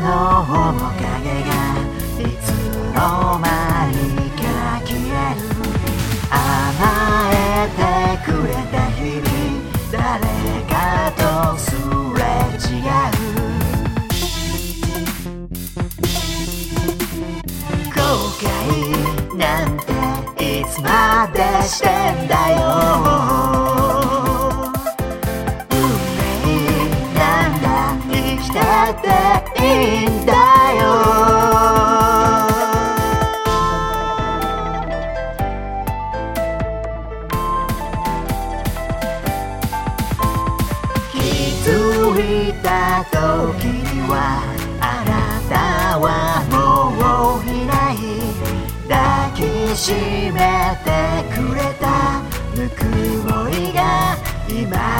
の面影がいつの間にか消える。甘えてくれた日々。誰かとすれ違う。後悔なんていつまでしてんだよ。運命なんだ生きてていいんだよ。気づいた時にはあなたはもういない抱きしめてくれたぬくもりが今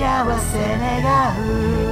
幸せ願う